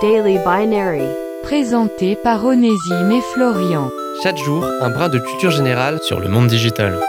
Daily Binary. Présenté par Onésime et Florian. Chaque jour, un brin de culture générale sur le monde digital.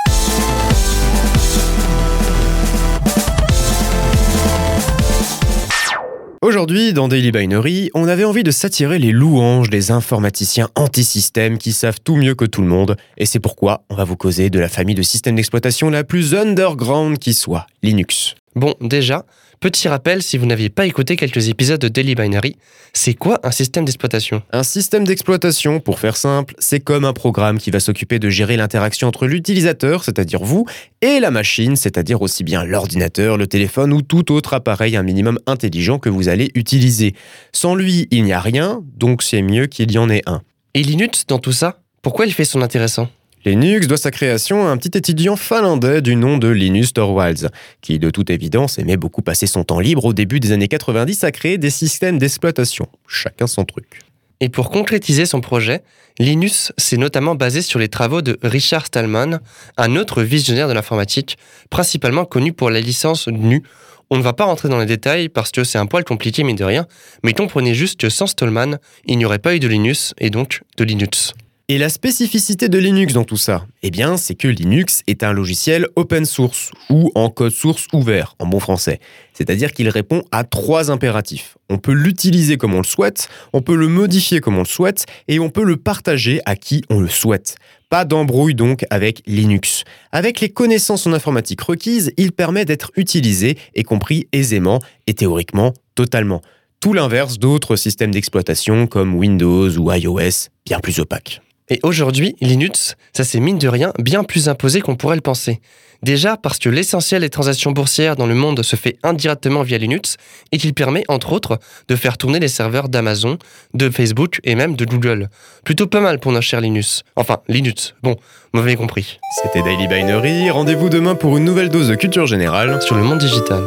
Aujourd'hui, dans Daily Binary, on avait envie de s'attirer les louanges des informaticiens anti-système qui savent tout mieux que tout le monde, et c'est pourquoi on va vous causer de la famille de systèmes d'exploitation la plus underground qui soit, Linux. Bon, déjà, petit rappel si vous n'aviez pas écouté quelques épisodes de Daily Binary, c'est quoi un système d'exploitation? Un système d'exploitation, pour faire simple, c'est comme un programme qui va s'occuper de gérer l'interaction entre l'utilisateur, c'est-à-dire vous, et la machine, c'est-à-dire aussi bien l'ordinateur, le téléphone ou tout autre appareil un minimum intelligent que vous allez utiliser. Sans lui, il n'y a rien, donc c'est mieux qu'il y en ait un. Et Linux dans tout ça Pourquoi il fait son intéressant? Linux doit sa création à un petit étudiant finlandais du nom de Linus Torvalds, qui de toute évidence aimait beaucoup passer son temps libre au début des années 90 à créer des systèmes d'exploitation. Chacun son truc. Et pour concrétiser son projet, Linus s'est notamment basé sur les travaux de Richard Stallman, un autre visionnaire de l'informatique, principalement connu pour la licence GNU. On ne va pas rentrer dans les détails parce que c'est un poil compliqué mais de rien, mais comprenez juste que sans Stallman, il n'y aurait pas eu de Linus et donc de Linux. Et la spécificité de Linux dans tout ça Eh bien, c'est que Linux est un logiciel open source, ou en code source ouvert, en bon français. C'est-à-dire qu'il répond à trois impératifs. On peut l'utiliser comme on le souhaite, on peut le modifier comme on le souhaite, et on peut le partager à qui on le souhaite. Pas d'embrouille donc avec Linux. Avec les connaissances en informatique requises, il permet d'être utilisé et compris aisément et théoriquement totalement. Tout l'inverse d'autres systèmes d'exploitation comme Windows ou iOS, bien plus opaques. Et aujourd'hui, Linux, ça c'est mine de rien bien plus imposé qu'on pourrait le penser. Déjà parce que l'essentiel des transactions boursières dans le monde se fait indirectement via Linux et qu'il permet, entre autres, de faire tourner les serveurs d'Amazon, de Facebook et même de Google. Plutôt pas mal pour notre cher Linux. Enfin, Linux. Bon, mauvais compris. C'était Daily Binary, rendez-vous demain pour une nouvelle dose de culture générale sur le monde digital.